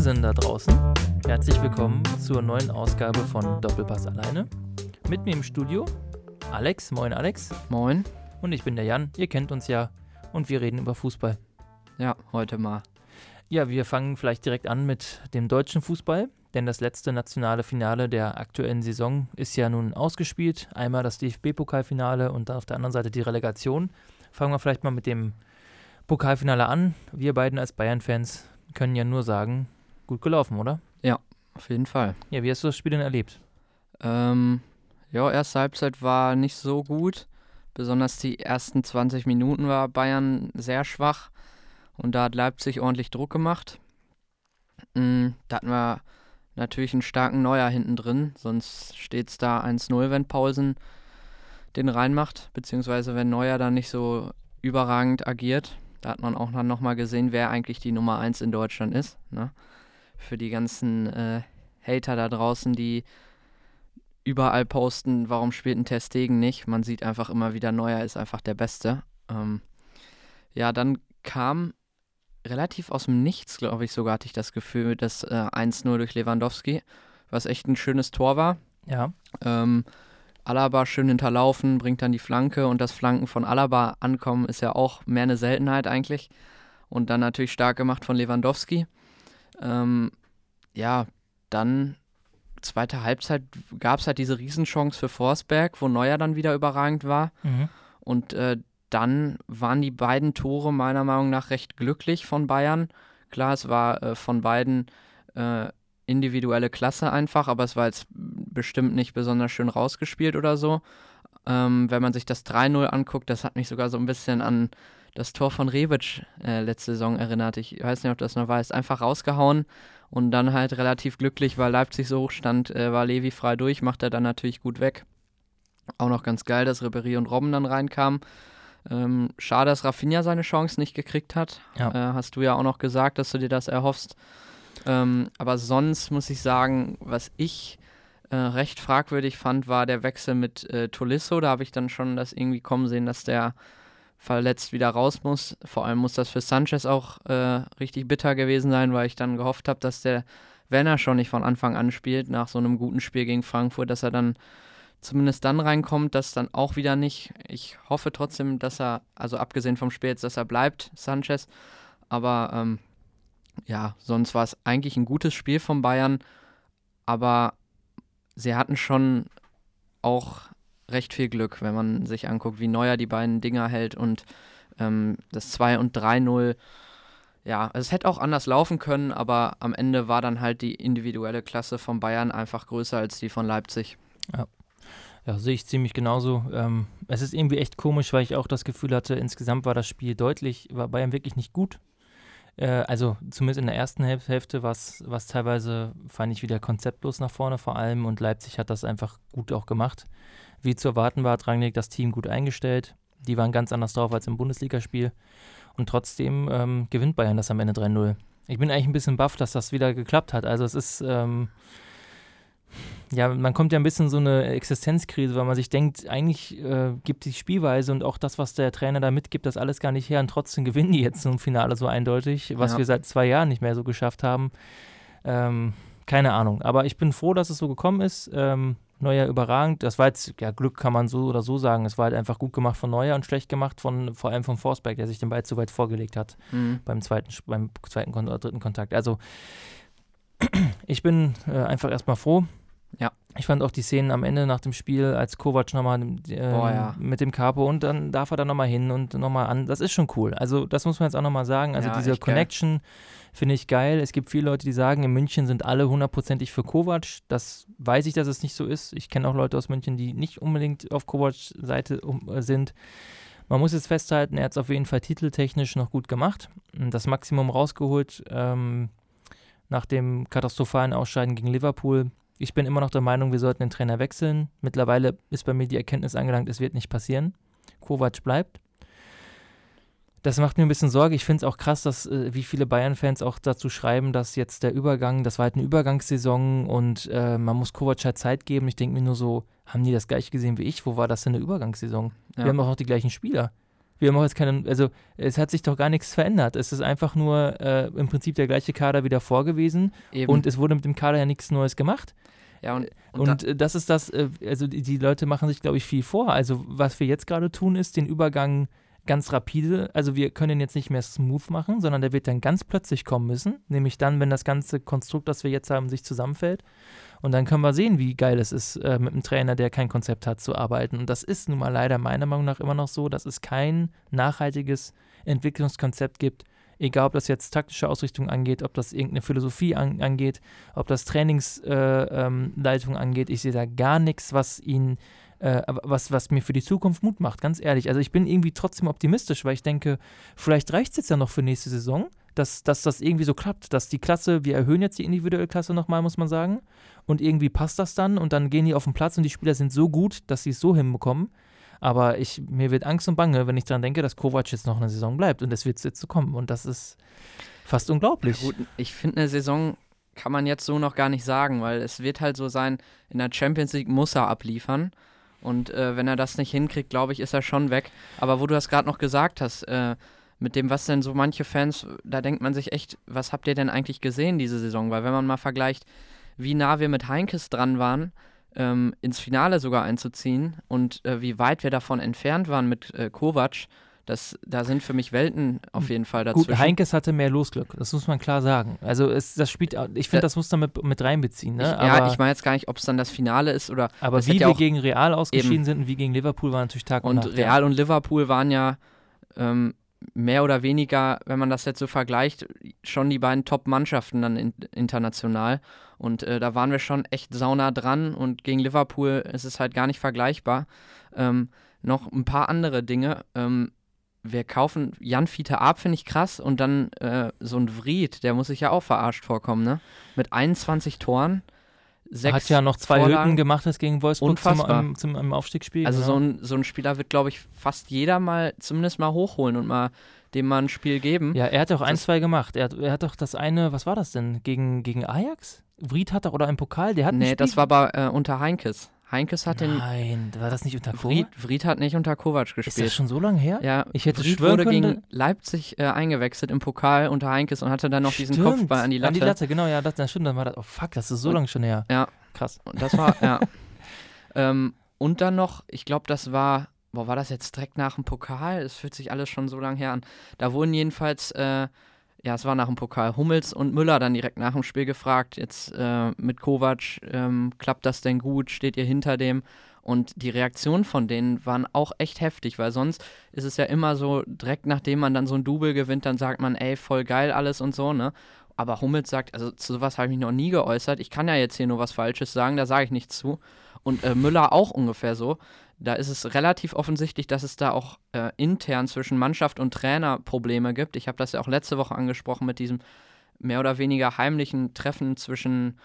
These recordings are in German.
Wahnsinn da draußen. Herzlich willkommen zur neuen Ausgabe von Doppelpass alleine. Mit mir im Studio Alex. Moin, Alex. Moin. Und ich bin der Jan. Ihr kennt uns ja. Und wir reden über Fußball. Ja, heute mal. Ja, wir fangen vielleicht direkt an mit dem deutschen Fußball. Denn das letzte nationale Finale der aktuellen Saison ist ja nun ausgespielt. Einmal das DFB-Pokalfinale und dann auf der anderen Seite die Relegation. Fangen wir vielleicht mal mit dem Pokalfinale an. Wir beiden als Bayern-Fans können ja nur sagen, gut gelaufen, oder? Ja, auf jeden Fall. Ja, wie hast du das Spiel denn erlebt? Ähm, ja, erste Halbzeit war nicht so gut. Besonders die ersten 20 Minuten war Bayern sehr schwach. Und da hat Leipzig ordentlich Druck gemacht. Mhm, da hatten wir natürlich einen starken Neuer hinten drin. Sonst steht es da 1-0, wenn Paulsen den reinmacht. Beziehungsweise wenn Neuer dann nicht so überragend agiert. Da hat man auch dann nochmal gesehen, wer eigentlich die Nummer 1 in Deutschland ist. Ne? Für die ganzen äh, Hater da draußen, die überall posten, warum spielt ein Testegen nicht. Man sieht einfach immer wieder, Neuer ist einfach der Beste. Ähm, ja, dann kam relativ aus dem Nichts, glaube ich, sogar hatte ich das Gefühl, das äh, 1-0 durch Lewandowski, was echt ein schönes Tor war. Ja. Ähm, Alaba schön hinterlaufen, bringt dann die Flanke und das Flanken von Alaba ankommen ist ja auch mehr eine Seltenheit eigentlich. Und dann natürlich stark gemacht von Lewandowski. Ähm, ja, dann zweite Halbzeit gab es halt diese Riesenchance für Forsberg, wo Neuer dann wieder überragend war. Mhm. Und äh, dann waren die beiden Tore meiner Meinung nach recht glücklich von Bayern. Klar, es war äh, von beiden äh, individuelle Klasse einfach, aber es war jetzt bestimmt nicht besonders schön rausgespielt oder so. Ähm, wenn man sich das 3-0 anguckt, das hat mich sogar so ein bisschen an das Tor von Rebic äh, letzte Saison erinnert. Ich weiß nicht, ob das noch weiß. Einfach rausgehauen und dann halt relativ glücklich, weil Leipzig so hoch stand, äh, war Levi frei durch, macht er dann natürlich gut weg. Auch noch ganz geil, dass Ribéry und Robben dann reinkamen. Ähm, schade, dass Rafinha seine Chance nicht gekriegt hat. Ja. Äh, hast du ja auch noch gesagt, dass du dir das erhoffst. Ähm, aber sonst muss ich sagen, was ich äh, recht fragwürdig fand, war der Wechsel mit äh, Tolisso. Da habe ich dann schon das irgendwie kommen sehen, dass der verletzt wieder raus muss. Vor allem muss das für Sanchez auch äh, richtig bitter gewesen sein, weil ich dann gehofft habe, dass der, wenn er schon nicht von Anfang an spielt, nach so einem guten Spiel gegen Frankfurt, dass er dann zumindest dann reinkommt, das dann auch wieder nicht. Ich hoffe trotzdem, dass er, also abgesehen vom Spiel jetzt, dass er bleibt, Sanchez. Aber ähm, ja, sonst war es eigentlich ein gutes Spiel von Bayern, aber sie hatten schon auch recht viel Glück, wenn man sich anguckt, wie Neuer die beiden Dinger hält und ähm, das 2 und 3-0. Ja, es hätte auch anders laufen können, aber am Ende war dann halt die individuelle Klasse von Bayern einfach größer als die von Leipzig. Ja. Ja, sehe ich ziemlich genauso. Ähm, es ist irgendwie echt komisch, weil ich auch das Gefühl hatte, insgesamt war das Spiel deutlich, war Bayern wirklich nicht gut. Äh, also zumindest in der ersten Häl Hälfte war es teilweise, fand ich wieder konzeptlos nach vorne vor allem und Leipzig hat das einfach gut auch gemacht. Wie zu erwarten war, hat Rangnick das Team gut eingestellt. Die waren ganz anders drauf als im Bundesligaspiel. Und trotzdem ähm, gewinnt Bayern das am Ende 3-0. Ich bin eigentlich ein bisschen baff, dass das wieder geklappt hat. Also es ist, ähm, ja, man kommt ja ein bisschen in so eine Existenzkrise, weil man sich denkt, eigentlich äh, gibt die Spielweise und auch das, was der Trainer da mitgibt, das alles gar nicht her und trotzdem gewinnen die jetzt im Finale so eindeutig, was Ja. wir seit zwei Jahren nicht mehr so geschafft haben. Ähm, keine Ahnung, aber ich bin froh, dass es so gekommen ist. Ähm, Neuer überragend. Das war jetzt, ja, Glück kann man so oder so sagen. Es war halt einfach gut gemacht von Neuer und schlecht gemacht von vor allem von Forsberg, der sich den Ball zu weit vorgelegt hat Mhm. beim zweiten, beim zweiten oder dritten Kontakt. Also ich bin äh, einfach erstmal froh. Ja. Ich fand auch die Szenen am Ende nach dem Spiel, als Kovac nochmal ähm, Boah, ja. mit dem Capo und dann darf er da nochmal hin und nochmal an. Das ist schon cool. Also das muss man jetzt auch nochmal sagen. Also Ja, diese. Connection finde ich geil. Es gibt viele Leute, die sagen, in München sind alle hundertprozentig für Kovac. Das weiß ich, dass es nicht so ist. Ich kenne auch Leute aus München, die nicht unbedingt auf Kovacs Seite äh, sind. Man muss jetzt festhalten, er hat es auf jeden Fall titeltechnisch noch gut gemacht. Das Maximum rausgeholt ähm, nach dem katastrophalen Ausscheiden gegen Liverpool. Ich bin immer noch der Meinung, wir sollten den Trainer wechseln. Mittlerweile ist bei mir die Erkenntnis angelangt, es wird nicht passieren. Kovac bleibt. Das macht mir ein bisschen Sorge. Ich finde es auch krass, dass äh, wie viele Bayern-Fans auch dazu schreiben, dass jetzt der Übergang, das war halt eine Übergangssaison und äh, man muss Kovac halt Zeit geben. Ich denke mir nur so, haben die das gleich gesehen wie ich? Wo war das denn eine Übergangssaison? Ja. Wir haben doch noch die gleichen Spieler. Wir auch jetzt keinen, also es hat sich doch gar nichts verändert. Es ist einfach nur äh, im Prinzip der gleiche Kader wieder vorgewesen Eben. und es wurde mit dem Kader ja nichts Neues gemacht. ja, und, und, Und, äh, das ist das, äh, also die, die Leute machen sich, glaube ich, viel vor. Also was wir jetzt gerade tun, ist den Übergang ganz rapide, also wir können ihn jetzt nicht mehr smooth machen, sondern der wird dann ganz plötzlich kommen müssen, nämlich dann, wenn das ganze Konstrukt, das wir jetzt haben, sich zusammenfällt. Und dann können wir sehen, wie geil es ist, äh, mit einem Trainer, der kein Konzept hat, zu arbeiten. Und das ist nun mal leider meiner Meinung nach immer noch so, dass es kein nachhaltiges Entwicklungskonzept gibt, egal ob das jetzt taktische Ausrichtung angeht, ob das irgendeine Philosophie an, angeht, ob das Trainingsleitung äh, ähm, angeht. Ich sehe da gar nichts, was ihn, äh, was, was mir für die Zukunft Mut macht, ganz ehrlich. Also ich bin irgendwie trotzdem optimistisch, weil ich denke, vielleicht reicht es jetzt ja noch für nächste Saison, dass, dass das irgendwie so klappt, dass die Klasse, wir erhöhen jetzt die individuelle Klasse nochmal, muss man sagen. Und irgendwie passt das dann und dann gehen die auf den Platz und die Spieler sind so gut, dass sie es so hinbekommen. Aber ich, mir wird Angst und Bange, wenn ich daran denke, dass Kovac jetzt noch eine Saison bleibt und es wird jetzt so kommen. Und das ist fast unglaublich. Gut, ich finde, eine Saison kann man jetzt so noch gar nicht sagen, weil es wird halt so sein, in der Champions League muss er abliefern. Und äh, wenn er das nicht hinkriegt, glaube ich, ist er schon weg. Aber wo du das gerade noch gesagt hast, äh, mit dem, was denn so manche Fans, da denkt man sich echt, was habt ihr denn eigentlich gesehen diese Saison? Weil wenn man mal vergleicht, wie nah wir mit Heinkes dran waren, ähm, ins Finale sogar einzuziehen und äh, wie weit wir davon entfernt waren mit äh, Kovac, das, da sind für mich Welten auf jeden Fall dazwischen. Gut, Heinkes hatte mehr Losglück, das muss man klar sagen. Also es, das spielt, ich finde, das muss man mit, mit reinbeziehen. Ne? Ich, ja, ich meine jetzt gar nicht, ob es dann das Finale ist oder. aber wie wir ja auch- gegen Real ausgeschieden sind und wie gegen Liverpool war natürlich Tag und, Und Nacht. Real und Liverpool waren ja ähm, mehr oder weniger, wenn man das jetzt so vergleicht, schon die beiden Top-Mannschaften dann in, international. Und äh, da waren wir schon echt sauna dran und gegen Liverpool ist es halt gar nicht vergleichbar. Ähm, noch ein paar andere Dinge. Ähm, wir kaufen Jan Fiete ab, finde ich krass. Und dann äh, so ein Vried, der muss sich ja auch verarscht vorkommen, ne? Mit 21 Toren. Ja. Sechs Hat ja noch zwei Vorlagen. Hütten gemacht jetzt gegen Wolfsburg zum, Unfassbar. im, zum, im Aufstiegsspiel. Also genau. so ein, so ein Spieler wird, glaube ich, fast jeder mal zumindest mal hochholen und mal dem mal ein Spiel geben. Ja, er hat auch ein, Das- zwei gemacht. Er hat, er hat doch das eine, was war das denn? Gegen, gegen Ajax? Vried hat doch, oder im Pokal, der hat nee, das war aber äh, unter Heinkes. Heinkes hat den. Nein, war das nicht unter Kovac? Vried hat nicht unter Kovac Ist das gespielt. schon so lange her? Ja, Ich hätte schwören wurde können, gegen Leipzig äh, eingewechselt im Pokal unter Heinkes und hatte dann noch diesen Stimmt, Kopfball an die Latte. An die Latte, genau, ja, das, stimmt. Dann war das, oh fuck, das ist so lange schon her. Ja. Krass. Und das war, ja. ähm, und dann noch, ich glaube, das war, boah, war das jetzt direkt nach dem Pokal? Es fühlt sich alles schon so lange her an. Da wurden jedenfalls, äh, ja, es war nach dem Pokal, Hummels und Müller dann direkt nach dem Spiel gefragt, jetzt äh, mit Kovac, ähm, klappt das denn gut? Steht ihr hinter dem? Und die Reaktionen von denen waren auch echt heftig, weil sonst ist es ja immer so, direkt nachdem man dann so ein Double gewinnt, dann sagt man, ey, voll geil alles und so, ne? Aber Hummels sagt, also zu sowas habe ich mich noch nie geäußert. Ich kann ja jetzt hier nur was Falsches sagen, da sage ich nichts zu. Und äh, Müller auch ungefähr so. Da ist es relativ offensichtlich, dass es da auch äh, intern zwischen Mannschaft und Trainer Probleme gibt. Ich habe das ja auch letzte Woche angesprochen mit diesem mehr oder weniger heimlichen Treffen zwischen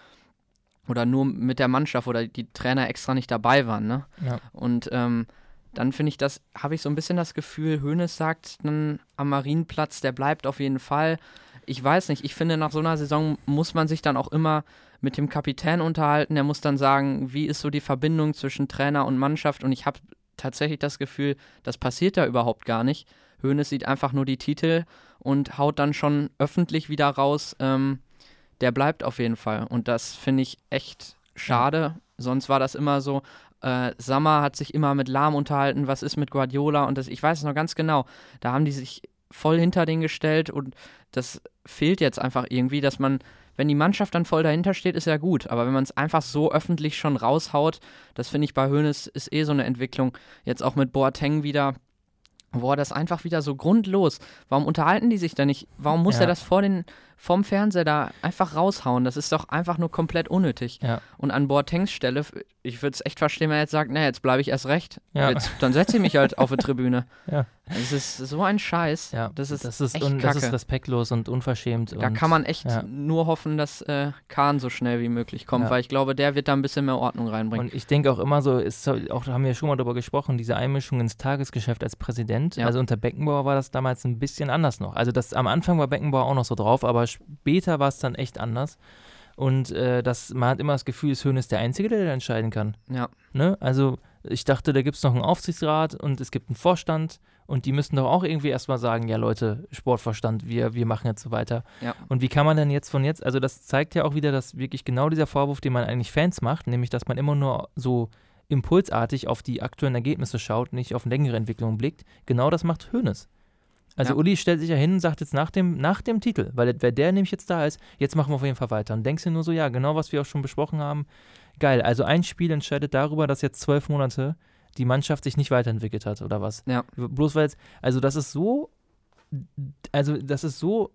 oder nur mit der Mannschaft oder die Trainer extra nicht dabei waren. Ne? Ja. Und ähm, dann finde ich das, habe ich so ein bisschen das Gefühl, Hoeneß sagt dann am Marienplatz, der bleibt auf jeden Fall. Ich weiß nicht, ich finde, nach so einer Saison muss man sich dann auch immer mit dem Kapitän unterhalten. Der muss dann sagen, wie ist so die Verbindung zwischen Trainer und Mannschaft. Und ich habe tatsächlich das Gefühl, das passiert da überhaupt gar nicht. Hoeneß sieht einfach nur die Titel und haut dann schon öffentlich wieder raus, ähm, der bleibt auf jeden Fall. Und das finde ich echt schade. Sonst war das immer so, äh, Sammer hat sich immer mit Lahm unterhalten, was ist mit Guardiola und das, ich weiß es noch ganz genau. Da haben die sich voll hinter den gestellt und das fehlt jetzt einfach irgendwie, dass man, wenn die Mannschaft dann voll dahinter steht, ist ja gut. Aber wenn man es einfach so öffentlich schon raushaut, das finde ich bei Hoeneß ist eh so eine Entwicklung. Jetzt auch mit Boateng wieder. Boah, das einfach wieder so grundlos. Warum unterhalten die sich da nicht? Warum muss Ja. er das vor den, vom Fernseher da einfach raushauen? Das ist doch einfach nur komplett unnötig. Ja. Und an Boatengs Stelle, ich würde es echt verstehen, wenn er jetzt sagt, na, jetzt bleibe ich erst recht. Ja. Jetzt, dann setze ich mich halt auf die Tribüne. Ja. Es ist so ein Scheiß. Ja, das ist, das ist, echt un, das kacke. ist respektlos und unverschämt. da und, kann man echt nur hoffen, dass äh, Kahn so schnell wie möglich kommt, weil ich glaube, der wird da ein bisschen mehr Ordnung reinbringen. Und ich denke auch immer so, ist, auch da haben wir schon mal darüber gesprochen, diese Einmischung ins Tagesgeschäft als Präsident. Also unter Beckenbauer war das damals ein bisschen anders noch. Also das am Anfang war Beckenbauer auch noch so drauf, aber später war es dann echt anders. Und äh, das, man hat immer das Gefühl, Höhn ist der Einzige, der da entscheiden kann. ja. Ne? Also Ich dachte, da gibt es noch einen Aufsichtsrat und es gibt einen Vorstand und die müssten doch auch irgendwie erstmal sagen, ja Leute, Sportverstand, wir, wir machen jetzt so weiter. Ja. Und wie kann man denn jetzt von jetzt, also das zeigt ja auch wieder, dass wirklich genau dieser Vorwurf, den man eigentlich Fans macht, nämlich dass man immer nur so impulsartig auf die aktuellen Ergebnisse schaut, nicht auf längere Entwicklungen blickt, genau das macht Hoeneß. Also Ja. Uli stellt sich ja hin und sagt jetzt nach dem, nach dem Titel, weil wer der nämlich jetzt da ist, jetzt machen wir auf jeden Fall weiter. Und denkst du nur so, ja, genau was wir auch schon besprochen haben, geil. Also ein Spiel entscheidet darüber, dass jetzt zwölf Monate die Mannschaft sich nicht weiterentwickelt hat oder was. Ja. Bloß weil jetzt, also das ist so, also das ist so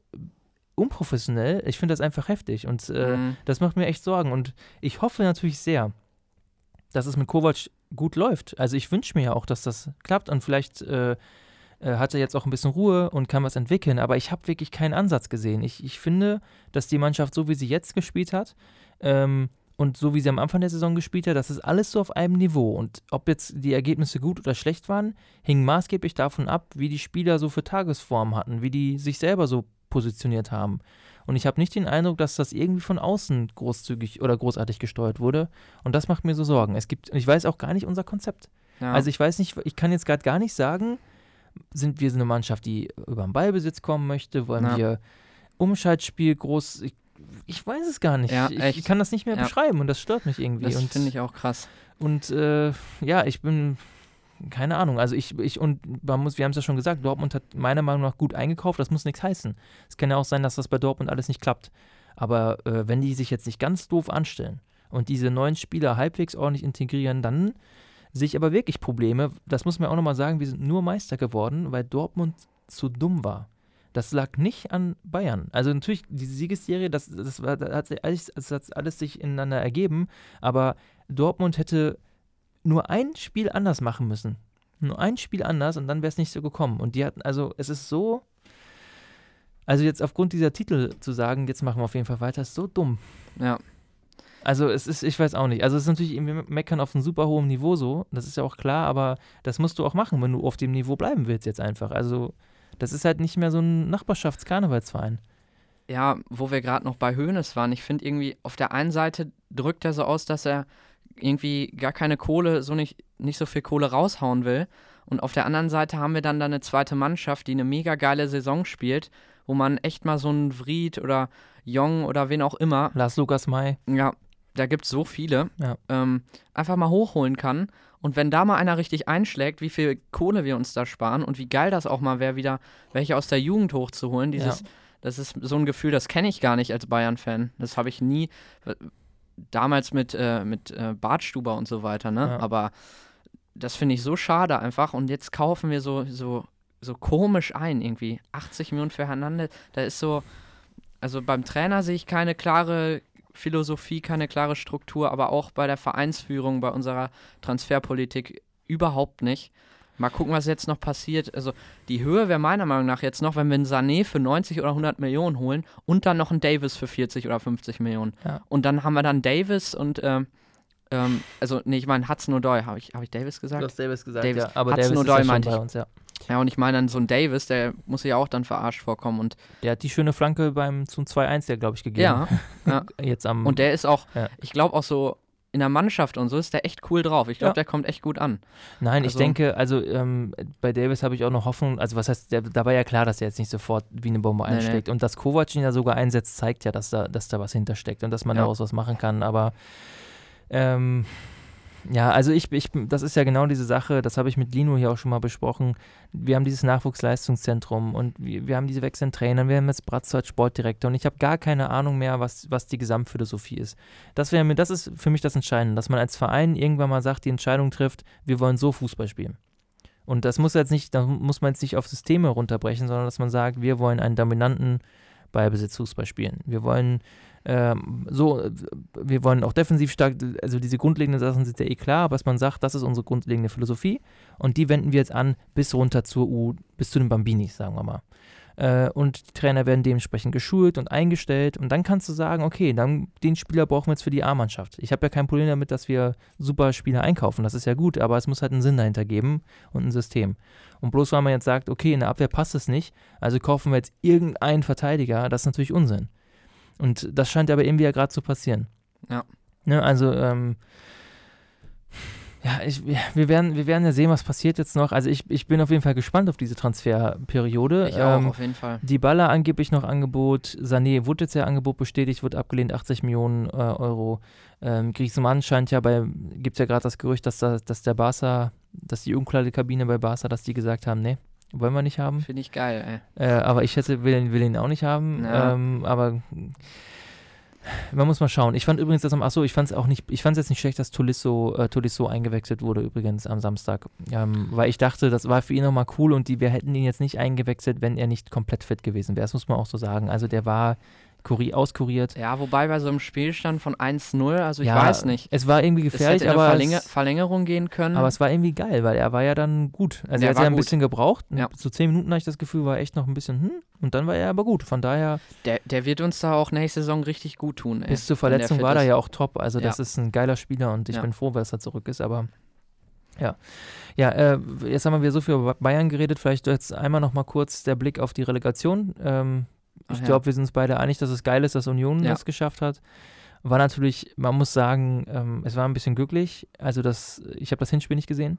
unprofessionell. Ich finde das einfach heftig und äh, Mhm. das macht mir echt Sorgen. Und ich hoffe natürlich sehr, dass es mit Kovac gut läuft. Also ich wünsche mir ja auch, dass das klappt und vielleicht äh, äh, hat er jetzt auch ein bisschen Ruhe und kann was entwickeln. Aber ich habe wirklich keinen Ansatz gesehen. Ich, ich finde, dass die Mannschaft, so wie sie jetzt gespielt hat, ähm, und so wie sie am Anfang der Saison gespielt hat, das ist alles so auf einem Niveau. Und ob jetzt die Ergebnisse gut oder schlecht waren, hing maßgeblich davon ab, wie die Spieler so für Tagesform hatten, wie die sich selber so positioniert haben. Und ich habe nicht den Eindruck, dass das irgendwie von außen großzügig oder großartig gesteuert wurde. Und das macht mir so Sorgen. Es gibt, ich weiß auch gar nicht unser Konzept. Ja. Also ich weiß nicht, ich kann jetzt gerade gar nicht sagen, sind wir so eine Mannschaft, die über den Ballbesitz kommen möchte? Wollen Ja. wir Umschaltspiel groß? Ich, ich weiß es gar nicht. Ja, ich, kann das nicht mehr Ja. beschreiben und das stört mich irgendwie. das und finde ich auch krass. und äh, ja, ich bin keine Ahnung. Also ich, ich und man muss, wir haben es ja schon gesagt, Dortmund hat meiner Meinung nach gut eingekauft. Das muss nichts heißen. Es kann ja auch sein, dass das bei Dortmund alles nicht klappt. Aber äh, wenn die sich jetzt nicht ganz doof anstellen und diese neuen Spieler halbwegs ordentlich integrieren, dann sehe ich aber wirklich Probleme. Das muss man auch nochmal sagen, wir sind nur Meister geworden, weil Dortmund zu dumm war. Das lag nicht an Bayern. Also natürlich, diese Siegesserie, das, das, war, das, hat, sich alles, das hat alles sich ineinander ergeben, aber Dortmund hätte nur ein Spiel anders machen müssen. Nur ein Spiel anders und dann wäre es nicht so gekommen. Und die hatten, also es ist so, also jetzt aufgrund dieser Titel zu sagen, jetzt machen wir auf jeden Fall weiter, ist so dumm. Ja. Also es ist, ich weiß auch nicht. Also es ist natürlich irgendwie meckern auf einem super hohen Niveau so, das ist ja auch klar, aber das musst du auch machen, wenn du auf dem Niveau bleiben willst jetzt einfach. Also das ist halt nicht mehr so ein Nachbarschaftskarnevalsverein. Ja, wo wir gerade noch bei Hoeneß waren, ich finde irgendwie, auf der einen Seite drückt er so aus, dass er irgendwie gar keine Kohle, so nicht, nicht so viel Kohle raushauen will. Und auf der anderen Seite haben wir dann da eine zweite Mannschaft, die eine mega geile Saison spielt, wo man echt mal so einen Vried oder Jong oder wen auch immer, Lars Lukas May, ja, da gibt es so viele, Ja. ähm, einfach mal hochholen kann. Und wenn da mal einer richtig einschlägt, wie viel Kohle wir uns da sparen und wie geil das auch mal wäre, wieder welche aus der Jugend hochzuholen, dieses, Ja. das ist so ein Gefühl, das kenne ich gar nicht als Bayern-Fan. Das habe ich nie, damals mit, äh, mit äh, Bartstuber und so weiter, ne? Ja. Aber das finde ich so schade einfach. Und jetzt kaufen wir so, so, so komisch ein, irgendwie. 80 Millionen für Hernandez, da ist so, also beim Trainer sehe ich keine klare Philosophie, keine klare Struktur, aber auch bei der Vereinsführung, bei unserer Transferpolitik überhaupt nicht. Mal gucken, was jetzt noch passiert. Also die Höhe wäre meiner Meinung nach jetzt noch, wenn wir einen Sané für 90 oder 100 Millionen holen und dann noch einen Davis für 40 oder 50 Millionen. Ja. Und dann haben wir dann Davis und, ähm, ähm, also, nee, ich meine Hudson O'Doy. Habe ich, hab ich Davis gesagt? Du hast Davis gesagt, Davis. ja. Aber Hudson Davis ist ja schon meinte bei ich. uns, ja. Ja, und ich meine dann so ein Davis, der muss ja auch dann verarscht vorkommen. Und Der hat die schöne Flanke beim zum 2-1 ja, glaube ich, gegeben. ja, ja. Jetzt am Und der ist auch, Ja. ich glaube auch so in der Mannschaft und so ist der echt cool drauf. Ich glaube, Ja. der kommt echt gut an. Nein, ich Also- denke, also ähm, bei Davis habe ich auch noch Hoffnung, also was heißt, der, da war ja klar, dass er jetzt nicht sofort wie eine Bombe Nee, nee. einschlägt. Und dass Kovac ihn ja sogar einsetzt, zeigt ja, dass da, dass da was hintersteckt und dass man daraus was machen kann. Aber ähm, ja, also ich, ich, das ist ja genau diese Sache, das habe ich mit Lino hier auch schon mal besprochen. Wir haben dieses Nachwuchsleistungszentrum und wir, wir haben diese wechselnden Trainer, wir haben jetzt Bratzo als Sportdirektor und ich habe gar keine Ahnung mehr, was, was die Gesamtphilosophie ist. Das, wäre mir, das ist für mich das Entscheidende, dass man als Verein irgendwann mal sagt, die Entscheidung trifft, wir wollen so Fußball spielen. Und das muss jetzt nicht, da muss man jetzt nicht auf Systeme runterbrechen, sondern dass man sagt, wir wollen einen dominanten Ballbesitzfußball spielen. Wir wollen ähm, so, äh, wir wollen auch defensiv stark, also diese grundlegenden Sachen sind ja eh klar, aber dass man sagt, das ist unsere grundlegende Philosophie und die wenden wir jetzt an bis runter zur U, bis zu den Bambinis, sagen wir mal. Äh, und die Trainer werden dementsprechend geschult und eingestellt und dann kannst du sagen, okay, dann den Spieler brauchen wir jetzt für die A-Mannschaft. Ich habe ja kein Problem damit, dass wir super Spieler einkaufen, das ist ja gut, aber es muss halt einen Sinn dahinter geben und ein System. Und bloß weil man jetzt sagt, okay, in der Abwehr passt es nicht, also kaufen wir jetzt irgendeinen Verteidiger, das ist natürlich Unsinn. Und das scheint aber irgendwie ja gerade zu passieren. Ja. Ne, also, ähm, Ja, ich, wir, werden, wir werden ja sehen, was passiert jetzt noch. Also ich, ich bin auf jeden Fall gespannt auf diese Transferperiode. Ich auch, ähm, auf jeden Fall. Die Baller angeblich noch Angebot. Sané wurde jetzt ja Angebot bestätigt, wird abgelehnt, 80 Millionen äh, Euro. Ähm, Griezmann scheint ja bei, gibt es ja gerade das Gerücht, dass, da, dass der Barca, dass die Umkleidekabine bei Barca, dass die gesagt haben, nee, wollen wir nicht haben. Finde ich geil, ey. Äh, aber ich hätte, will, will ihn auch nicht haben. Ja. Ähm, aber man muss mal schauen. Ich fand übrigens das am, achso, ich fand es auch nicht, ich fand es jetzt nicht schlecht, dass Tolisso, äh, Tolisso eingewechselt wurde übrigens am Samstag. Ähm, weil ich dachte, das war für ihn nochmal cool und die, wir hätten ihn jetzt nicht eingewechselt, wenn er nicht komplett fit gewesen wäre. Das muss man auch so sagen. Also der war Kuri auskuriert. Ja, wobei bei so einem Spielstand von 1-0, also ich ja, weiß nicht. Es war irgendwie gefährlich, es hätte aber. Verlänger es, Verlängerung gehen können. Aber es war irgendwie geil, weil er war ja dann gut. Also er hat ja ein bisschen gebraucht. Ja. So zehn Minuten hatte ich das Gefühl, war echt noch ein bisschen, hm, und dann war er aber gut. Von daher. Der, der wird uns da auch nächste Saison richtig gut tun. Ey, bis zur Verletzung war er ja auch top. Also das ist ein geiler Spieler und ich bin froh, dass er zurück ist, aber. Ja, ja äh, jetzt haben wir wieder so viel über Bayern geredet. Vielleicht jetzt einmal noch mal kurz der Blick auf die Relegation. Ähm, ich ja. glaube, wir sind uns beide einig, dass es geil ist, dass Union ja. das geschafft hat. War natürlich, man muss sagen, ähm, es war ein bisschen glücklich. Also das, ich habe das Hinspiel nicht gesehen,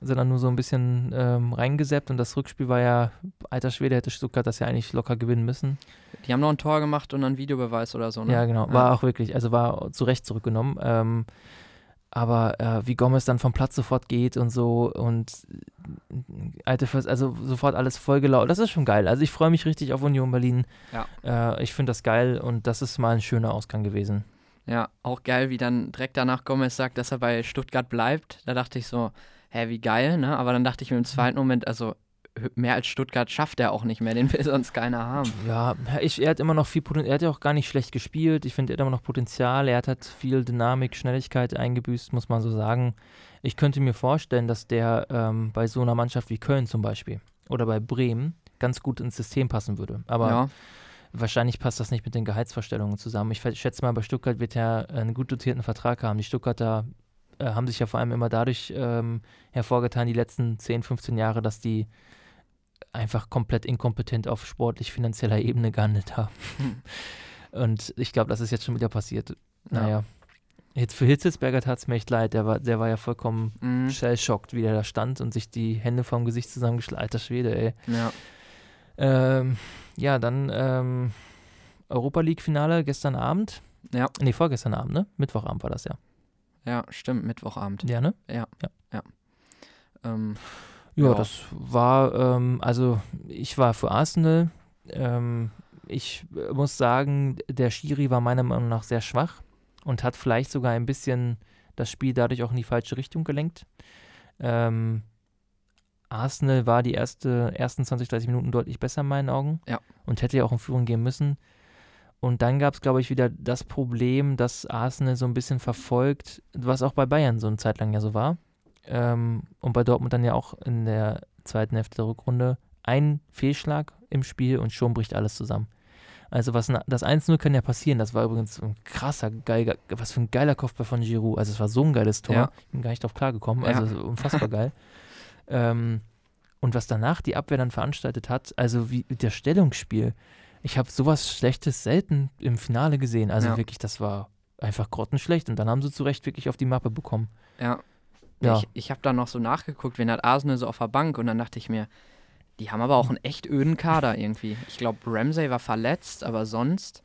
sondern nur so ein bisschen ähm, reingeseppt und das Rückspiel war ja, alter Schwede, hätte Stuttgart das ja eigentlich locker gewinnen müssen. Die haben noch ein Tor gemacht und einen Videobeweis oder so, ne? Ja, genau. War auch wirklich, also war zu Recht zurückgenommen. Ähm, aber äh, wie Gomez dann vom Platz sofort geht und so und äh, alte First, also sofort alles vollgelaufen. Das ist schon geil. Also ich freue mich richtig auf Union Berlin. Ja. Äh, ich finde das geil und das ist mal ein schöner Ausgang gewesen. Ja, auch geil, wie dann direkt danach Gomez sagt, dass er bei Stuttgart bleibt. Da dachte ich so, hä, wie geil, ne? Aber dann dachte ich mir im zweiten Moment, also mehr als Stuttgart schafft er auch nicht mehr, den will sonst keiner haben. Ja, ich, er hat immer noch viel Potenzial, er hat ja auch gar nicht schlecht gespielt, ich finde, er hat immer noch Potenzial, er hat halt viel Dynamik, Schnelligkeit eingebüßt, muss man so sagen. Ich könnte mir vorstellen, dass der ähm, bei so einer Mannschaft wie Köln zum Beispiel oder bei Bremen ganz gut ins System passen würde, aber ja. wahrscheinlich passt das nicht mit den Gehaltsvorstellungen zusammen. Ich schätze mal, bei Stuttgart wird er einen gut dotierten Vertrag haben. Die Stuttgarter äh, haben sich ja vor allem immer dadurch ähm, hervorgetan, die letzten 10, 15 Jahre, dass die einfach komplett inkompetent auf sportlich-finanzieller Ebene gehandelt haben. Hm. Und ich glaube, das ist jetzt schon wieder passiert. Naja. Ja. Jetzt für Hitzelsberger tat es mir echt leid. Der war, der war ja vollkommen mhm. shell-schockt, wie der da stand und sich die Hände vom Gesicht zusammengeschlagen. Alter Schwede, ey. Ja. Ähm, ja, dann ähm, Europa League-Finale gestern Abend. Ja. Nee, vorgestern Abend, ne? Mittwochabend war das ja. Ja, stimmt, Mittwochabend. Ja, ne? Ja. Ja. ja. Ähm, ja, ja, das war, ähm, also ich war für Arsenal. Ähm, ich muss sagen, der Schiri war meiner Meinung nach sehr schwach und hat vielleicht sogar ein bisschen das Spiel dadurch auch in die falsche Richtung gelenkt. Ähm, Arsenal war die erste, ersten 20, 30 Minuten deutlich besser in meinen Augen ja. und hätte ja auch in Führung gehen müssen. Und dann gab es, glaube ich, wieder das Problem, dass Arsenal so ein bisschen verfolgt, was auch bei Bayern so eine Zeit lang ja so war ähm, und bei Dortmund dann ja auch in der zweiten Hälfte der Rückrunde ein Fehlschlag im Spiel und schon bricht alles zusammen. Also was das 1-0 kann ja passieren. Das war übrigens ein krasser, geiler, was für ein geiler Kopfball von Giroud. Also es war so ein geiles Tor. Ja. Ich bin gar nicht drauf klargekommen. Also ja. unfassbar geil. Ähm, und was danach die Abwehr dann veranstaltet hat, also wie das Stellungsspiel. Ich habe sowas Schlechtes selten im Finale gesehen. Also ja. wirklich, das war einfach grottenschlecht. Und dann haben sie zu Recht wirklich auf die Mappe bekommen. Ja, ja. Ich, ich habe da noch so nachgeguckt, wen hat Arsenal so auf der Bank und dann dachte ich mir, die haben aber auch einen echt öden Kader irgendwie. Ich glaube, Ramsey war verletzt, aber sonst,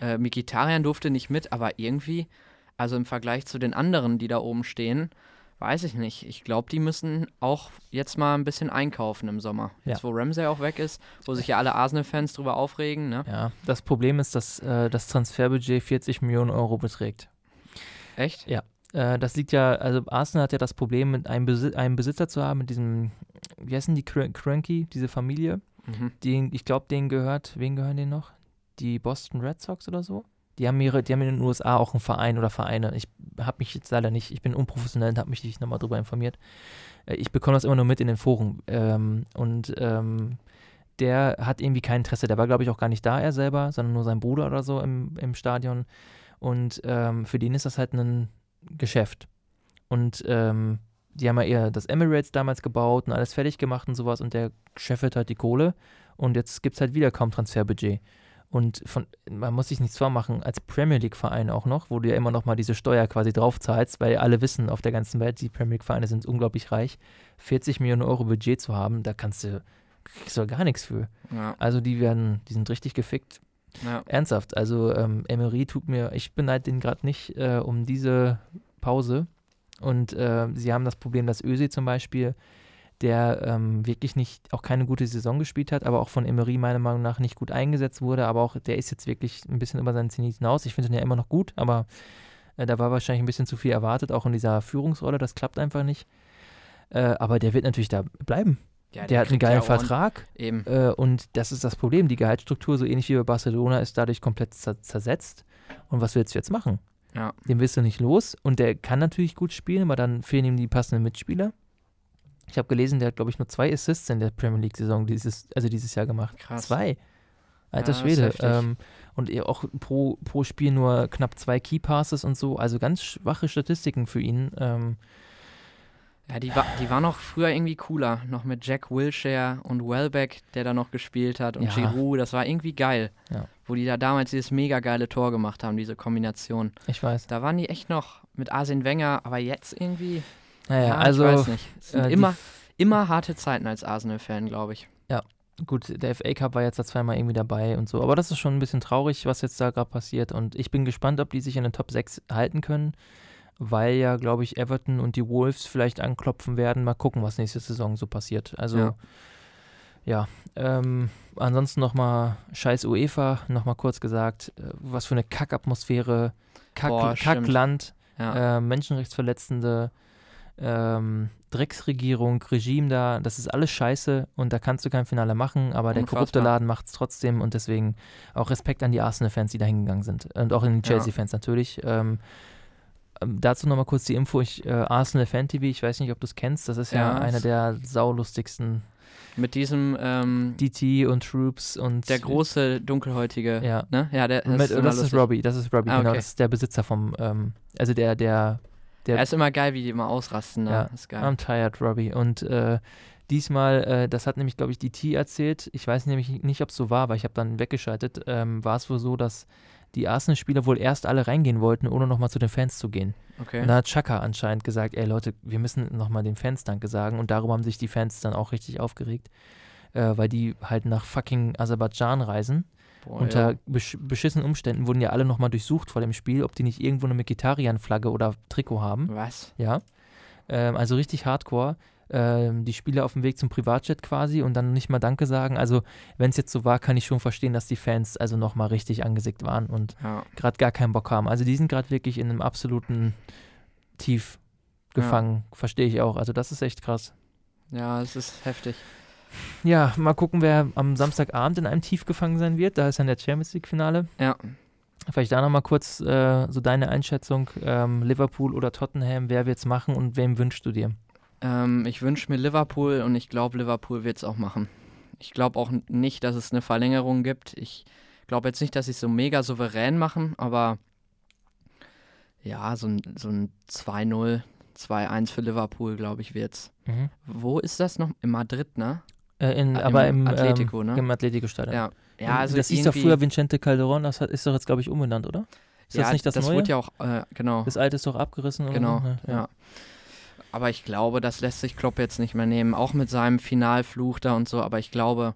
äh, Mikitarian durfte nicht mit, aber irgendwie, also im Vergleich zu den anderen, die da oben stehen, weiß ich nicht. Ich glaube, die müssen auch jetzt mal ein bisschen einkaufen im Sommer. Jetzt, ja. wo Ramsey auch weg ist, wo sich ja alle Arsenal-Fans drüber aufregen. Ne? Ja, das Problem ist, dass äh, das Transferbudget 40 Millionen Euro beträgt. Echt? Ja. Äh, das liegt ja, also Arsenal hat ja das Problem, mit einem, Besi einem Besitzer zu haben, mit diesem, wie heißen die, Cr Cranky, diese Familie. Mhm. Die, ich glaube, denen gehört, wen gehören denen noch? Die Boston Red Sox oder so? Die haben, ihre, die haben in den USA auch einen Verein oder Vereine. Ich habe mich jetzt leider nicht, ich bin unprofessionell und habe mich nicht nochmal darüber informiert. Äh, ich bekomme das immer nur mit in den Foren. Ähm, und ähm, der hat irgendwie kein Interesse. Der war, glaube ich, auch gar nicht da, er selber, sondern nur sein Bruder oder so im, im Stadion. Und ähm, für den ist das halt ein, Geschäft. Und ähm, die haben ja eher das Emirates damals gebaut und alles fertig gemacht und sowas und der scheffelt halt die Kohle und jetzt gibt es halt wieder kaum Transferbudget. Und von, man muss sich nichts vormachen, als Premier League-Verein auch noch, wo du ja immer noch mal diese Steuer quasi drauf zahlst, weil alle wissen auf der ganzen Welt, die Premier League-Vereine sind unglaublich reich, 40 Millionen Euro Budget zu haben, da kannst du, kriegst du gar nichts für. Ja. Also die werden, die sind richtig gefickt. Ja. Ernsthaft, also ähm, Emery tut mir, ich beneide den gerade nicht äh, um diese Pause. Und äh, sie haben das Problem, dass Ösi zum Beispiel, der ähm, wirklich nicht, auch keine gute Saison gespielt hat, aber auch von Emery meiner Meinung nach nicht gut eingesetzt wurde, aber auch der ist jetzt wirklich ein bisschen über seinen Zenit hinaus. Ich finde ihn ja immer noch gut, aber äh, da war wahrscheinlich ein bisschen zu viel erwartet, auch in dieser Führungsrolle, das klappt einfach nicht. Äh, aber der wird natürlich da bleiben. Ja, der hat einen geilen Vertrag. Eben. Äh, und das ist das Problem. Die Gehaltsstruktur, so ähnlich wie bei Barcelona, ist dadurch komplett zer zersetzt. Und was willst du jetzt machen? Ja. Den willst du nicht los. Und der kann natürlich gut spielen, aber dann fehlen ihm die passenden Mitspieler. Ich habe gelesen, der hat, glaube ich, nur zwei Assists in der Premier League-Saison dieses, also dieses Jahr gemacht. Krass. Zwei. Alter Ja, Schwede. Ähm, und er auch pro, pro Spiel nur knapp zwei Key Passes und so. Also ganz schwache Statistiken für ihn. Ähm, Ja, die, war, die war noch früher irgendwie cooler. Noch mit Jack Wilshere und Welbeck, der da noch gespielt hat. Und Ja. Giroud, das war irgendwie geil. Ja. Wo die da damals dieses mega geile Tor gemacht haben, diese Kombination. ich weiß. Da waren die echt noch mit Arsene Wenger, aber jetzt irgendwie. Naja, ja, also. ich weiß nicht. Es sind äh, immer, immer harte Zeiten als Arsenal-Fan, glaube ich. Gut, der FA Cup war jetzt da zweimal irgendwie dabei und so, aber das ist schon ein bisschen traurig, was jetzt da gerade passiert und ich bin gespannt, ob die sich in den Top 6 halten können, weil ja, glaube ich, Everton und die Wolves vielleicht anklopfen werden. Mal gucken, was nächste Saison so passiert. Also, ja. Ja. ähm, ansonsten nochmal scheiß UEFA, nochmal kurz gesagt, äh, was für eine Kackatmosphäre, Kack, Boah. Kackland, Ja. äh, Menschenrechtsverletzende, ähm, Drecksregierung, Regime da, das ist alles scheiße und da kannst du kein Finale machen, aber der korrupte Unfassbar. Laden macht es trotzdem und deswegen auch Respekt an die Arsenal-Fans, die da hingegangen sind und auch an die Ja. Chelsea-Fans natürlich. Ähm, ähm, dazu nochmal kurz die Info, ich, äh, Arsenal Fan TV, ich weiß nicht, ob du es kennst, das ist ja, Ja, einer der saulustigsten Mit diesem, ähm, DT und Troops und der große, dunkelhäutige, ja. ne? Ja, der Mit, das, immer ist lustig. Robbie, das ist Robbie, Ah, genau, okay. das ist der Besitzer vom, ähm, also der, der, der Er ist immer geil, wie die immer ausrasten. Ne? Ja, Das ist geil. I'm tired, Robbie. Und äh, diesmal, äh, das hat nämlich, glaube ich, die T erzählt. Ich weiß nämlich nicht, ob es so war, weil ich habe dann weggeschaltet. Ähm, war es wohl so, dass die Arsenal-Spieler wohl erst alle reingehen wollten, ohne nochmal zu den Fans zu gehen. okay. Und da hat Chaka anscheinend gesagt, ey Leute, wir müssen nochmal den Fans Danke sagen. Und darüber haben sich die Fans dann auch richtig aufgeregt, äh, weil die halt nach fucking Aserbaidschan reisen. Boah, Unter ja. besch beschissenen Umständen wurden ja alle nochmal durchsucht vor dem Spiel, ob die nicht irgendwo eine Mkhitaryan-Flagge oder Trikot haben. Was? Ja. Ähm, also richtig hardcore. Ähm, die Spieler auf dem Weg zum Privatjet quasi und dann nicht mal Danke sagen. Also, wenn es jetzt so war, kann ich schon verstehen, dass die Fans also nochmal richtig angesickt waren und Ja. gerade gar keinen Bock haben. Also, die sind gerade wirklich in einem absoluten Tief gefangen. Verstehe ich auch. Also, das ist echt krass. ja, es ist heftig. Ja, mal gucken, wer am Samstagabend in einem Tief gefangen sein wird. Da ist dann der Champions League-Finale. Ja. Vielleicht da nochmal kurz äh, so deine Einschätzung: ähm, Liverpool oder Tottenham, wer wird's machen und wem wünschst du dir? Ähm, ich wünsche mir Liverpool und ich glaube, Liverpool wird es auch machen. Ich glaube auch nicht, dass es eine Verlängerung gibt. Ich glaube jetzt nicht, dass sie es so mega souverän machen, aber ja, so ein, so ein 2-0, 2-1 für Liverpool, glaube ich, wird's. Mhm. Wo ist das noch? In Madrid, ne? Äh, in, Ah, aber im im Atletico, ähm, ne? Im Atletico-Stadion. Ja. Ja, also das hieß doch früher Vicente Calderon, das ist doch jetzt, glaube ich, umbenannt, oder? Ist ja, das nicht das, Neue? wurde ja auch, äh, genau. das alte ist doch abgerissen. oder Genau, so? ja. Aber ich glaube, das lässt sich Klopp jetzt nicht mehr nehmen, auch mit seinem Finalfluch da und so. Aber ich glaube,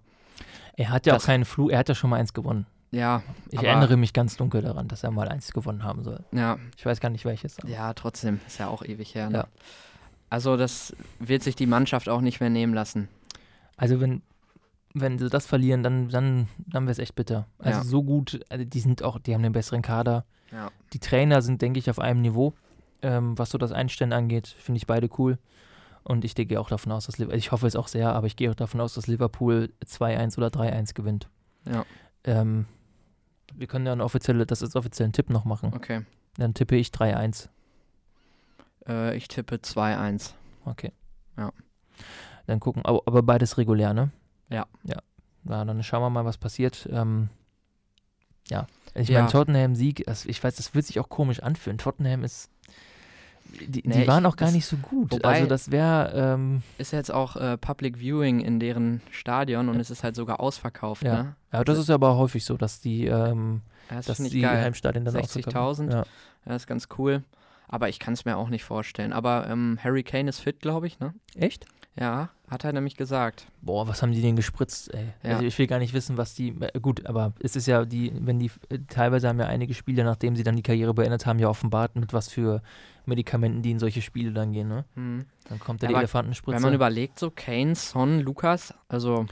Er hat ja auch keinen Flug, er hat ja schon mal eins gewonnen. ja, Ich erinnere mich ganz dunkel daran, dass er mal eins gewonnen haben soll. ja, Ich weiß gar nicht welches. ja, trotzdem, ist ja auch ewig her. Ne? Ja. Also das wird sich die Mannschaft auch nicht mehr nehmen lassen. Also wenn, wenn sie das verlieren, dann, dann, dann wäre es echt bitter. Also Ja. so gut, also die sind auch, die haben den besseren Kader. Ja. Die Trainer sind, denke ich, auf einem Niveau, ähm, was so das Einstellen angeht. Finde ich beide cool. Und ich gehe auch davon aus, dass Liverpool, ich hoffe es auch sehr, aber ich gehe auch davon aus, dass Liverpool 2-1 oder 3-1 gewinnt. Ja. Ähm, wir können ja eine offizielle, das ist offiziell ein Tipp noch machen. Okay. Dann tippe ich 3-1. Äh, ich tippe 2-1. Okay. Ja. Dann gucken, aber, aber beides regulär, ne? Ja. Ja. Na, dann schauen wir mal, was passiert. Ähm, ja. Ich Ja. meine, Tottenham-Sieg, ich weiß, das wird sich auch komisch anfühlen. Tottenham ist, Die, Nee, die waren ich- auch gar das- nicht so gut. also das wäre, ähm, Ist jetzt auch äh, Public Viewing in deren Stadion und es ist halt sogar ausverkauft, Ja. ne? ja, das ist ja aber häufig so, dass die, ähm, Ja, Das dass die geil. Heimstadien dann 60.000. ausverkauft. Ja. Ja, ist ganz cool. Aber ich kann es mir auch nicht vorstellen. Aber ähm, Harry Kane ist fit, glaube ich, ne? Echt? Ja, hat er nämlich gesagt. Boah, was haben die denn gespritzt, ey? Ja. Also ich will gar nicht wissen, was die. Äh, gut, aber es ist ja die, wenn die äh, teilweise haben ja einige Spieler, nachdem sie dann die Karriere beendet haben, ja offenbart, mit was für Medikamenten die in solche Spiele dann gehen, ne? Hm. Dann kommt da Ja, die aber Elefantenspritze. Wenn man überlegt, so Kane, Son, Lukas, also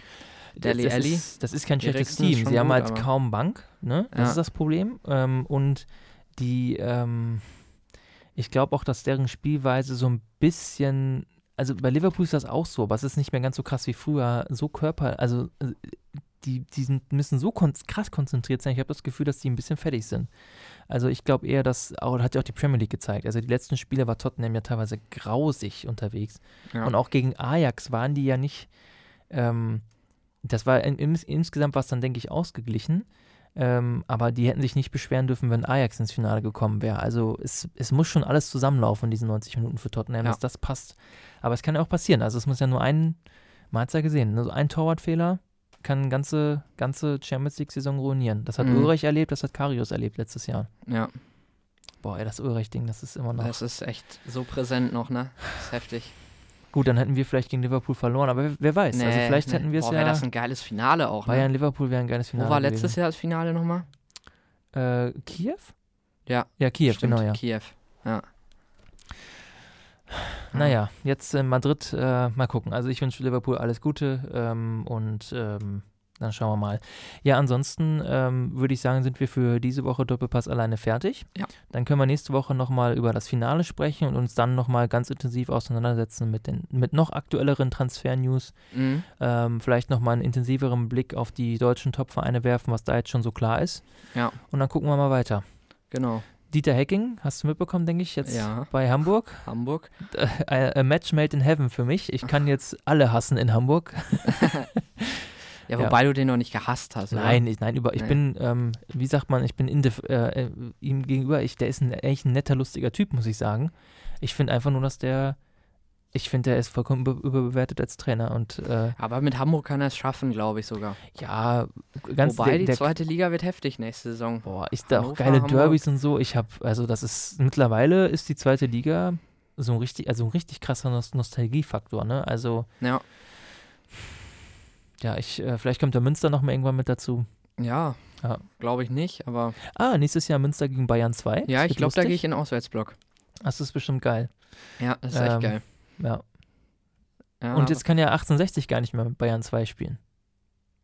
Dele das, Alli. ist, das ist kein schlechtes Team. Sie haben gut, halt kaum Bank, ne? Das Ja. ist das Problem. Ähm, und die, ähm, ich glaube auch, dass deren Spielweise so ein bisschen, also bei Liverpool ist das auch so, aber es ist nicht mehr ganz so krass wie früher, so Körper, also äh, die, die sind, müssen so kon krass konzentriert sein. Ich habe das Gefühl, dass die ein bisschen fertig sind. Also ich glaube eher, dass, auch, hat ja auch die Premier League gezeigt. Also die letzten Spiele war Tottenham ja teilweise grausig unterwegs. Ja. Und auch gegen Ajax waren die ja nicht, ähm, das war in, ins, insgesamt war es dann, denke ich, ausgeglichen. Ähm, aber die hätten sich nicht beschweren dürfen, wenn Ajax ins Finale gekommen wäre. Also es, es muss schon alles zusammenlaufen in diesen 90 Minuten für Tottenham, Ja. dass das passt. Aber es kann ja auch passieren. Also es muss ja nur ein, man hat es ja gesehen, ne, so ein Torwartfehler kann ganze, ganze Champions League-Saison ruinieren. Das hat Mhm. Ulreich erlebt, das hat Karius erlebt letztes Jahr. ja, Boah, ey, das Ulreich-Ding, das ist immer noch. das ist echt so präsent noch, ne? Das ist heftig. Gut, dann hätten wir vielleicht gegen Liverpool verloren, aber wer, weiß. also vielleicht hätten wir es ja. wäre das ein geiles Finale auch, ne? Bayern-Liverpool wäre ein geiles Finale. Wo war letztes gewesen. Jahr das Finale nochmal? Äh, Kiew? Ja. Ja, Kiew, Stimmt, genau, ja. Kiew. Ja. Naja, jetzt in Madrid äh, mal gucken. Also ich wünsche Liverpool alles Gute ähm, und ähm, dann schauen wir mal. Ja, ansonsten ähm, würde ich sagen, sind wir für diese Woche Doppelpass alleine fertig. Ja. Dann können wir nächste Woche nochmal über das Finale sprechen und uns dann nochmal ganz intensiv auseinandersetzen mit, den, mit noch aktuelleren Transfer-News. Mhm. Ähm, vielleicht nochmal einen intensiveren Blick auf die deutschen Top-Vereine werfen, was da jetzt schon so klar ist. Ja. Und dann gucken wir mal weiter. Genau. Dieter Hecking, hast du mitbekommen, denke ich, jetzt Ja. bei Hamburg. Hamburg. Äh, a match made in heaven für mich. Ich kann jetzt alle hassen in Hamburg. Ja, Ja. wobei du den noch nicht gehasst hast. oder? Nein, ich, nein, über, ich Nee. bin, ähm, wie sagt man, ich bin äh, äh, ihm gegenüber, ich, der ist ein, echt ein netter, lustiger Typ, muss ich sagen. Ich finde einfach nur, dass der, ich finde, der ist vollkommen über, überbewertet als Trainer und äh, Aber mit Hamburg kann er es schaffen, glaube ich sogar. ja, ganz Wobei der, die der, zweite Liga wird heftig nächste Saison. Boah, ist da auch geile Hamburg. Derbys und so. Ich habe, also das ist, mittlerweile ist die zweite Liga so ein richtig, also ein richtig krasser Nost Nostalgiefaktor, ne? Also, Ja. Ja, ich, äh, vielleicht kommt der Münster noch mal irgendwann mit dazu. Ja. Ja. Glaube ich nicht, aber Ah, nächstes Jahr Münster gegen Bayern 2. ja, ich glaube, da gehe ich in den Auswärtsblock. Das ist bestimmt geil. Ja, das ist echt Ähm, geil. Ja. Ja, Und jetzt kann ja 1860 gar nicht mehr mit Bayern 2 spielen.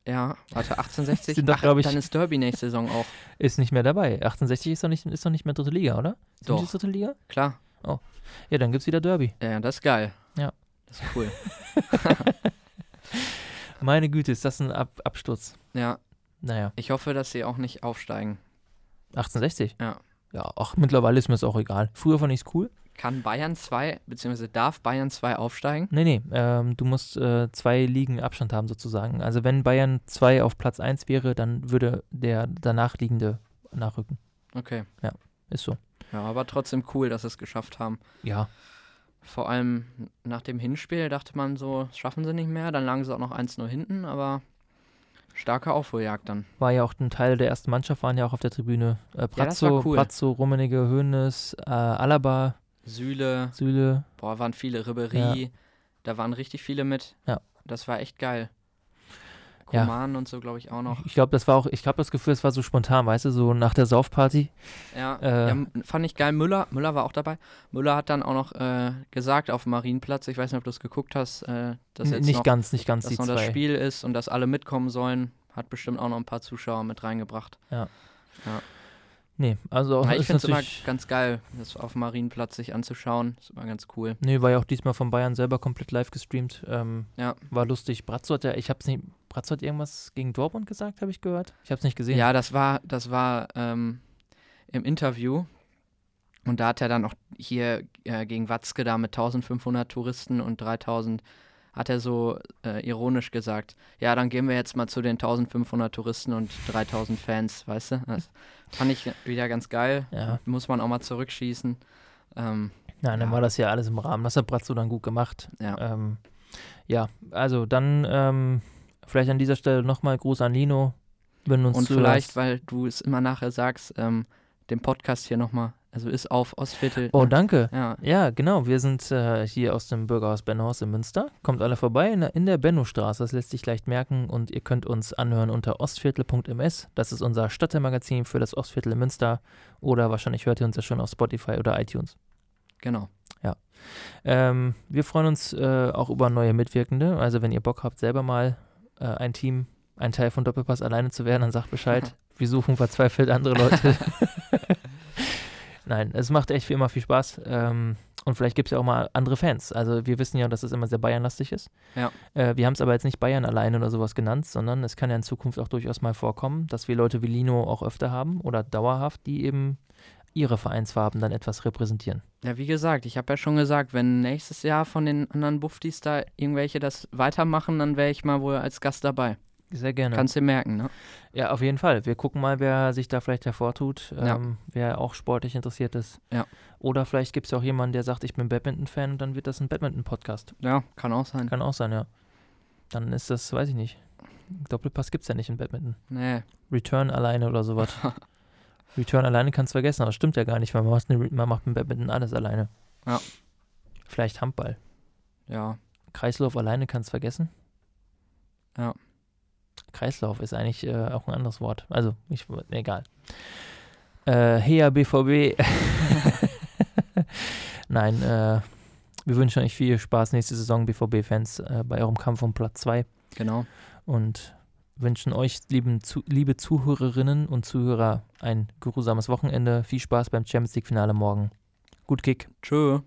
ja, warte, 1860. Sind doch, Ach, ich- dann ist Derby nächste Saison auch. Ist nicht mehr dabei. 1860 ist doch nicht, ist doch nicht mehr dritte Liga, oder? Sind Doch. die dritte Liga? Klar. Ja, dann gibt's wieder Derby. Ja, ja, das ist geil. Ja. Das ist cool. Meine Güte, ist das ein Ab Absturz. ja, Naja, ich hoffe, dass sie auch nicht aufsteigen. 1860? Ja. Ja, ach, mittlerweile ist mir das auch egal. Früher fand ich's cool. Kann Bayern 2, beziehungsweise darf Bayern 2 aufsteigen? Nee, nee, ähm, du musst äh, zwei Ligen Abstand haben sozusagen. Also wenn Bayern 2 auf Platz 1 wäre, dann würde der danach liegende nachrücken. Okay. Ist so. Ja, aber trotzdem cool, dass sie es geschafft haben. Ja, Vor allem nach dem Hinspiel dachte man so, das schaffen sie nicht mehr. Dann lagen sie auch noch 1-0 hinten, aber starke Aufholjagd dann. war ja auch ein Teil der ersten Mannschaft, waren ja auch auf der Tribüne. Äh, Ja, war Brazzo, cool. Brazzo, Rummenigge, Hoeneß, äh, Alaba, Süle, Süle. boah, waren viele, Ribery, da waren richtig viele mit. Ja. Das war echt geil. Ja. Koman und so, glaube ich, auch noch. Ich glaube, das war auch, ich habe das Gefühl, es war so spontan, weißt du, so nach der Saufparty. Ja, Äh, ja, fand ich geil. Müller, Müller war auch dabei. Müller hat dann auch noch äh, gesagt auf dem Marienplatz, ich weiß nicht, ob du es geguckt hast, äh, dass jetzt nicht noch, ganz, nicht ganz dass noch das zwei. Spiel ist und dass alle mitkommen sollen. Hat bestimmt auch noch ein paar Zuschauer mit reingebracht. Nee, also auch Ja, ich finde es immer ganz geil, das auf dem Marienplatz sich anzuschauen. Ist immer ganz cool. Nee, war ja auch diesmal von Bayern selber komplett live gestreamt. Ähm, Ja. War lustig. Brazzo hat ja, ich hab's nicht, Brazzo hat irgendwas gegen Dortmund gesagt, habe ich gehört. Ich hab's nicht gesehen. Ja, das war, das war ähm, im Interview. Und da hat er dann auch hier äh, gegen Watzke da mit 1500 Touristen und 3000, hat er so äh, ironisch gesagt, ja, dann gehen wir jetzt mal zu den 1500 Touristen und 3000 Fans, weißt du? Das fand ich wieder ganz geil. Ja. Muss man auch mal zurückschießen. Ähm, Nein, dann Ja. war das ja alles im Rahmen. Das hat Brazzo dann gut gemacht. Ja. Ähm, ja, also dann ähm, vielleicht an dieser Stelle nochmal Gruß an Lino. Wenn uns Und zuhörst. vielleicht, weil du es immer nachher sagst, ähm, den Podcast hier nochmal, also ist auf Ostviertel. Oh, danke. Ja, Ja, genau. Wir sind äh, hier aus dem Bürgerhaus Bennohaus in Münster. Kommt alle vorbei in der, in der Bennostraße. Das lässt sich leicht merken. Und ihr könnt uns anhören unter ostviertel.ms. Das ist unser Stadtteilmagazin für das Ostviertel in Münster. Oder wahrscheinlich hört ihr uns ja schon auf Spotify oder iTunes. genau. Ähm, wir freuen uns äh, auch über neue Mitwirkende. Also wenn ihr Bock habt, selber mal äh, ein Team, ein Teil von Doppelpass alleine zu werden, dann sagt Bescheid. wir suchen verzweifelt andere Leute. Nein, es macht echt wie immer viel Spaß. Ähm, und vielleicht gibt es ja auch mal andere Fans. Also wir wissen ja, dass es immer sehr Bayernlastig ist. Ja. Äh, wir haben es aber jetzt nicht Bayern alleine oder sowas genannt, sondern es kann ja in Zukunft auch durchaus mal vorkommen, dass wir Leute wie Lino auch öfter haben oder dauerhaft, die eben ihre Vereinsfarben dann etwas repräsentieren. Ja, wie gesagt, ich habe ja schon gesagt, wenn nächstes Jahr von den anderen Buftis da irgendwelche das weitermachen, dann wäre ich mal wohl als Gast dabei. Sehr gerne. Kannst du dir merken, ne? Ja, auf jeden Fall. Wir gucken mal, wer sich da vielleicht hervortut, Ja. ähm, wer auch sportlich interessiert ist. Ja. Oder vielleicht gibt es auch jemanden, der sagt, ich bin Badminton-Fan und dann wird das ein Badminton-Podcast. Ja, kann auch sein. Kann auch sein, ja. Dann ist das, weiß ich nicht. Doppelpass gibt es ja nicht in Badminton. Nee, Return alleine oder sowas. Return alleine kannst du vergessen, aber das stimmt ja gar nicht, weil man macht, eine, Re- man macht mit Badminton alles alleine. Ja. Vielleicht Handball. ja, Kreislauf alleine kannst du vergessen. Ja. Kreislauf ist eigentlich äh, auch ein anderes Wort. Also, ich, egal. Äh, Hea BVB. Nein, äh, wir wünschen euch viel Spaß nächste Saison, BVB-Fans, äh, bei eurem Kampf um Platz 2 genau. und wünschen euch, lieben, zu, liebe Zuhörerinnen und Zuhörer, ein geruhsames Wochenende. Viel Spaß beim Champions League-Finale morgen. Gut Kick. Tschö.